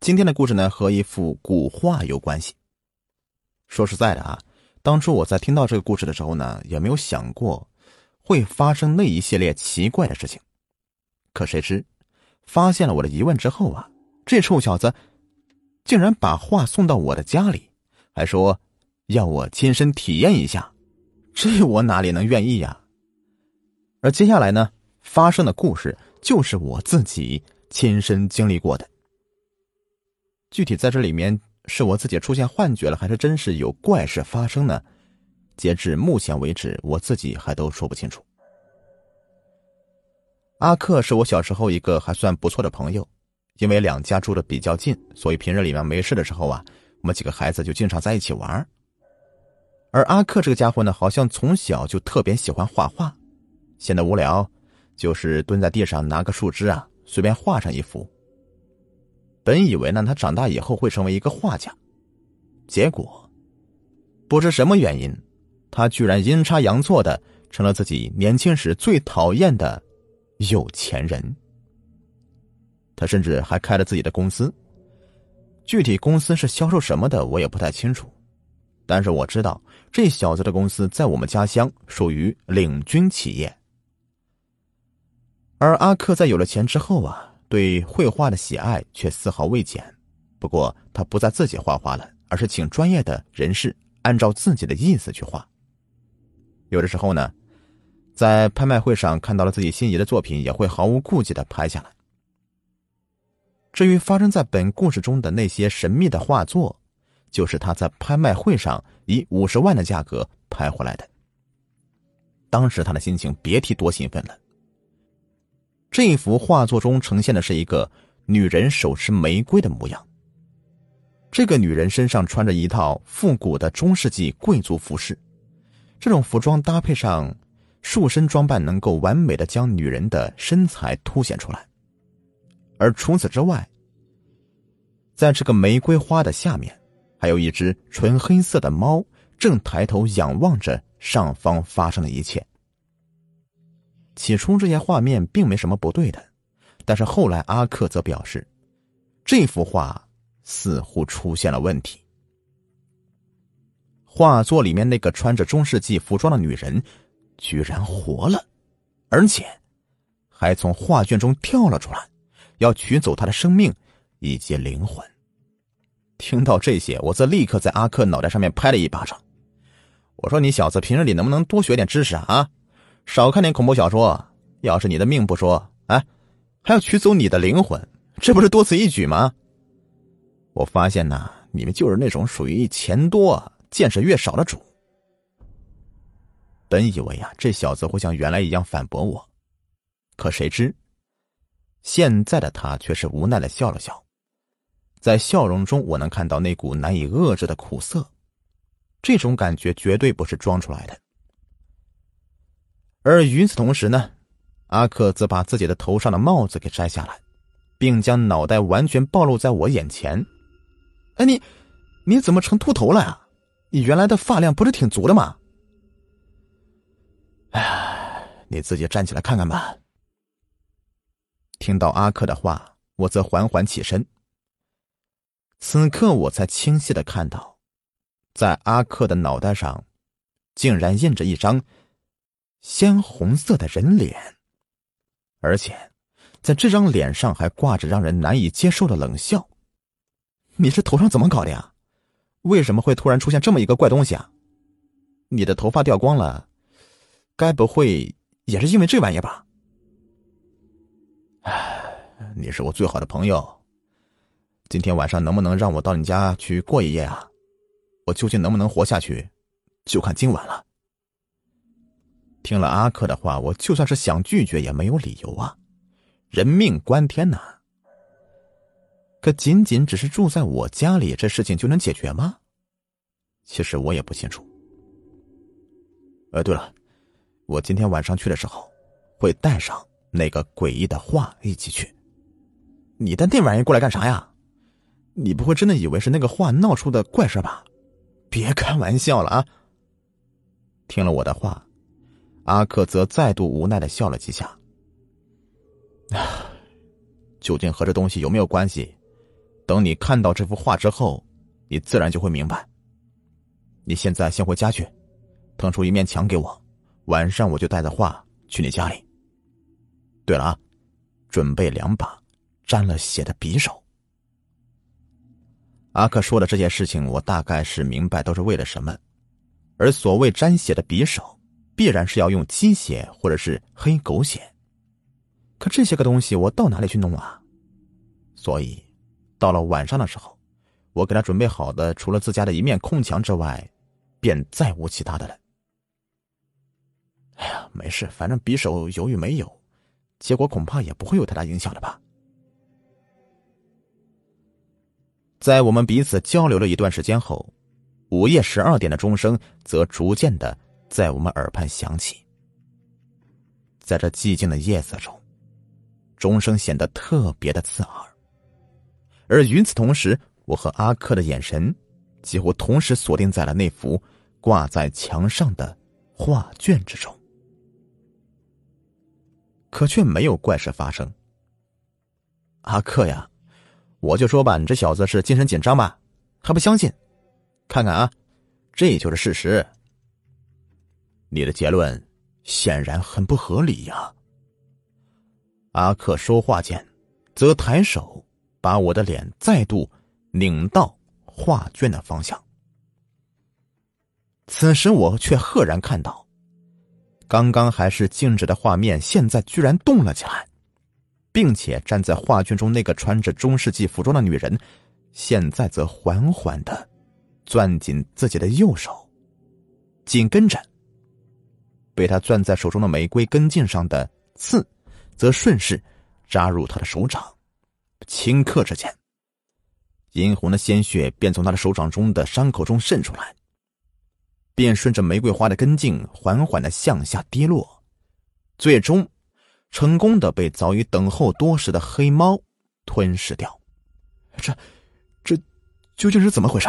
今天的故事呢，和一幅古画有关系。说实在的啊，当初我在听到这个故事的时候呢，也没有想过会发生那一系列奇怪的事情。可谁知，发现了我的疑问之后啊，这臭小子竟然把画送到我的家里，还说要我亲身体验一下。这我哪里能愿意呀？而接下来呢，发生的故事就是我自己亲身经历过的。具体在这里面是我自己出现幻觉了，还是真是有怪事发生呢？截至目前为止，我自己还都说不清楚。阿克是我小时候一个还算不错的朋友，因为两家住的比较近，所以平日里面没事的时候啊，我们几个孩子就经常在一起玩。而阿克这个家伙呢，好像从小就特别喜欢画画，闲得无聊，就是蹲在地上拿个树枝啊，随便画上一幅。本以为呢，他长大以后会成为一个画家，结果不知什么原因，他居然阴差阳错的成了自己年轻时最讨厌的有钱人。他甚至还开了自己的公司，具体公司是销售什么的，我也不太清楚。但是我知道，这小子的公司在我们家乡属于领军企业。而阿克在有了钱之后啊。对绘画的喜爱却丝毫未减，不过他不再自己画画了，而是请专业的人士按照自己的意思去画。有的时候呢，在拍卖会上看到了自己心仪的作品，也会毫无顾忌的拍下来。至于发生在本故事中的那些神秘的画作，就是他在拍卖会上以五十万的价格拍回来的。当时他的心情别提多兴奋了。这幅画作中呈现的是一个女人手持玫瑰的模样。这个女人身上穿着一套复古的中世纪贵族服饰，这种服装搭配上束身装扮，能够完美的将女人的身材凸显出来。而除此之外，在这个玫瑰花的下面，还有一只纯黑色的猫，正抬头仰望着上方发生的一切。起初这些画面并没什么不对的，但是后来阿克则表示，这幅画似乎出现了问题。画作里面那个穿着中世纪服装的女人，居然活了，而且还从画卷中跳了出来，要取走她的生命以及灵魂。听到这些，我则立刻在阿克脑袋上面拍了一巴掌，我说：“你小子平日里能不能多学点知识啊？”少看点恐怖小说，要是你的命不说，哎，还要取走你的灵魂，这不是多此一举吗？我发现呐，你们就是那种属于钱多见识越少的主。本以为啊，这小子会像原来一样反驳我，可谁知，现在的他却是无奈的笑了笑，在笑容中我能看到那股难以遏制的苦涩，这种感觉绝对不是装出来的。而与此同时呢，阿克则把自己的头上的帽子给摘下来，并将脑袋完全暴露在我眼前。哎，你，你怎么成秃头了呀？你原来的发量不是挺足的吗？哎，你自己站起来看看吧。听到阿克的话，我则缓缓起身。此刻我才清晰的看到，在阿克的脑袋上，竟然印着一张。鲜红色的人脸，而且在这张脸上还挂着让人难以接受的冷笑。你这头上怎么搞的呀？为什么会突然出现这么一个怪东西啊？你的头发掉光了，该不会也是因为这玩意吧？唉，你是我最好的朋友，今天晚上能不能让我到你家去过一夜啊？我究竟能不能活下去，就看今晚了。听了阿克的话，我就算是想拒绝也没有理由啊！人命关天呐！可仅仅只是住在我家里，这事情就能解决吗？其实我也不清楚。呃，对了，我今天晚上去的时候，会带上那个诡异的画一起去。你带那玩意过来干啥呀？你不会真的以为是那个画闹出的怪事吧？别开玩笑了啊！听了我的话。阿克则再度无奈的笑了几下。究竟和这东西有没有关系，等你看到这幅画之后，你自然就会明白。你现在先回家去，腾出一面墙给我，晚上我就带着画去你家里。对了啊，准备两把沾了血的匕首。阿克说的这件事情，我大概是明白都是为了什么。而所谓沾血的匕首，必然是要用鸡血或者是黑狗血。可这些个东西，我到哪里去弄啊？所以，到了晚上的时候，我给他准备好的，除了自家的一面空墙之外，便再无其他的了。哎呀，没事，反正匕首有与没有，结果恐怕也不会有太大影响的吧。在我们彼此交流了一段时间后，午夜十二点的钟声则逐渐的在我们耳畔响起。在这寂静的夜色中，钟声显得特别的刺耳。而与此同时，我和阿克的眼神几乎同时锁定在了那幅挂在墙上的画卷之中，可却没有怪事发生。阿克呀！我就说吧，你这小子是精神紧张吧？还不相信？看看啊，这就是事实。你的结论显然很不合理呀。阿克说话间，则抬手把我的脸再度拧到画卷的方向。此时我却赫然看到，刚刚还是静止的画面，现在居然动了起来。并且站在画卷中那个穿着中世纪服装的女人，现在则缓缓的攥紧自己的右手，紧跟着，被他攥在手中的玫瑰根茎上的刺，则顺势扎入他的手掌。顷刻之间，殷红的鲜血便从他的手掌中的伤口中渗出来，便顺着玫瑰花的根茎缓缓的向下跌落，最终。成功的被早已等候多时的黑猫吞噬掉，这，这究竟是怎么回事？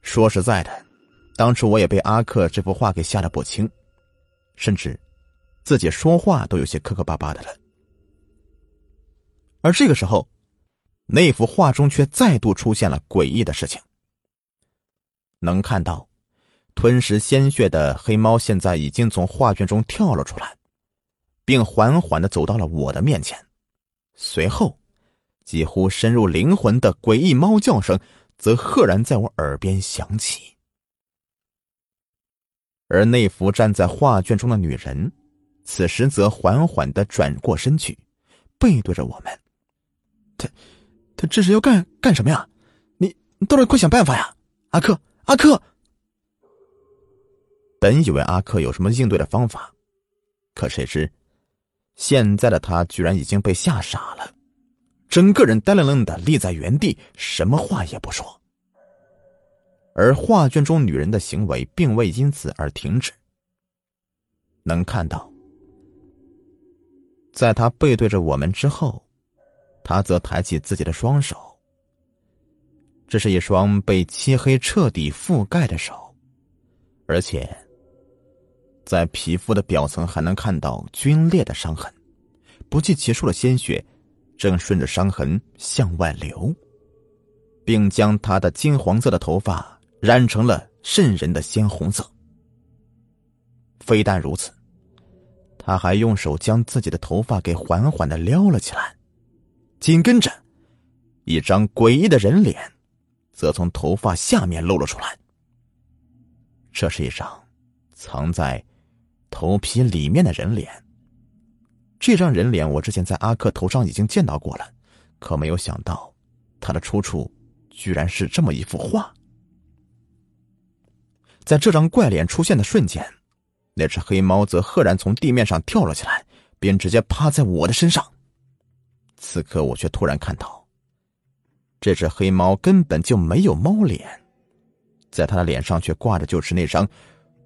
说实在的，当初我也被阿克这幅画给吓得不轻，甚至自己说话都有些磕磕巴巴的了。而这个时候，那幅画中却再度出现了诡异的事情。能看到，吞食鲜血的黑猫现在已经从画卷中跳了出来。并缓缓的走到了我的面前，随后，几乎深入灵魂的诡异猫叫声则赫然在我耳边响起。而那幅站在画卷中的女人，此时则缓缓的转过身去，背对着我们。他，他这是要干干什么呀？你，你到底快想办法呀，阿克，阿克！本以为阿克有什么应对的方法，可谁知。现在的他居然已经被吓傻了，整个人呆愣愣的立在原地，什么话也不说。而画卷中女人的行为并未因此而停止。能看到，在他背对着我们之后，他则抬起自己的双手。这是一双被漆黑彻底覆盖的手，而且。在皮肤的表层还能看到皲裂的伤痕，不计其数的鲜血正顺着伤痕向外流，并将他的金黄色的头发染成了渗人的鲜红色。非但如此，他还用手将自己的头发给缓缓的撩了起来，紧跟着，一张诡异的人脸则从头发下面露了出来。这是一张藏在。头皮里面的人脸，这张人脸我之前在阿克头上已经见到过了，可没有想到，他的出处居然是这么一幅画。在这张怪脸出现的瞬间，那只黑猫则赫然从地面上跳了起来，便直接趴在我的身上。此刻我却突然看到，这只黑猫根本就没有猫脸，在它的脸上却挂着就是那张。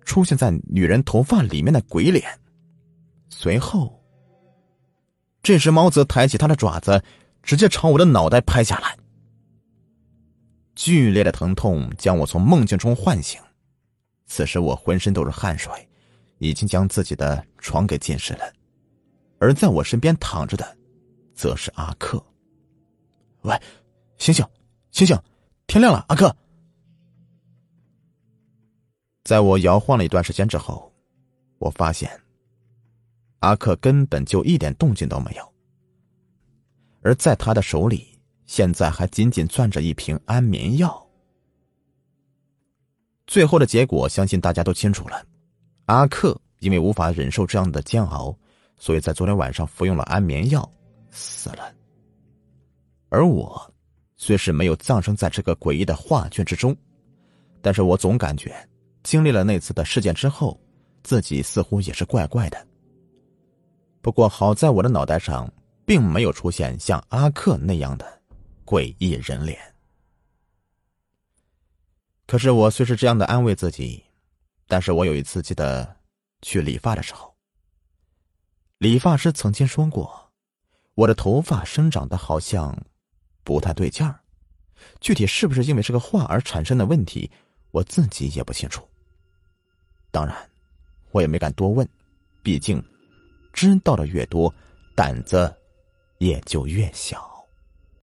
出现在女人头发里面的鬼脸，随后，这只猫则抬起它的爪子，直接朝我的脑袋拍下来。剧烈的疼痛将我从梦境中唤醒，此时我浑身都是汗水，已经将自己的床给浸湿了。而在我身边躺着的，则是阿克。喂，醒醒，醒醒，天亮了，阿克！在我摇晃了一段时间之后，我发现阿克根本就一点动静都没有，而在他的手里，现在还紧紧攥着一瓶安眠药。最后的结果，相信大家都清楚了。阿克因为无法忍受这样的煎熬，所以在昨天晚上服用了安眠药，死了。而我虽是没有葬身在这个诡异的画卷之中，但是我总感觉经历了那次的事件之后，自己似乎也是怪怪的。不过好在我的脑袋上并没有出现像阿克那样的诡异人脸。可是我虽是这样的安慰自己，但是我有一次记得去理发的时候，理发师曾经说过，我的头发生长的好像不太对劲儿，具体是不是因为这个画而产生的问题，我自己也不清楚。当然，我也没敢多问，毕竟知道的越多，胆子也就越小。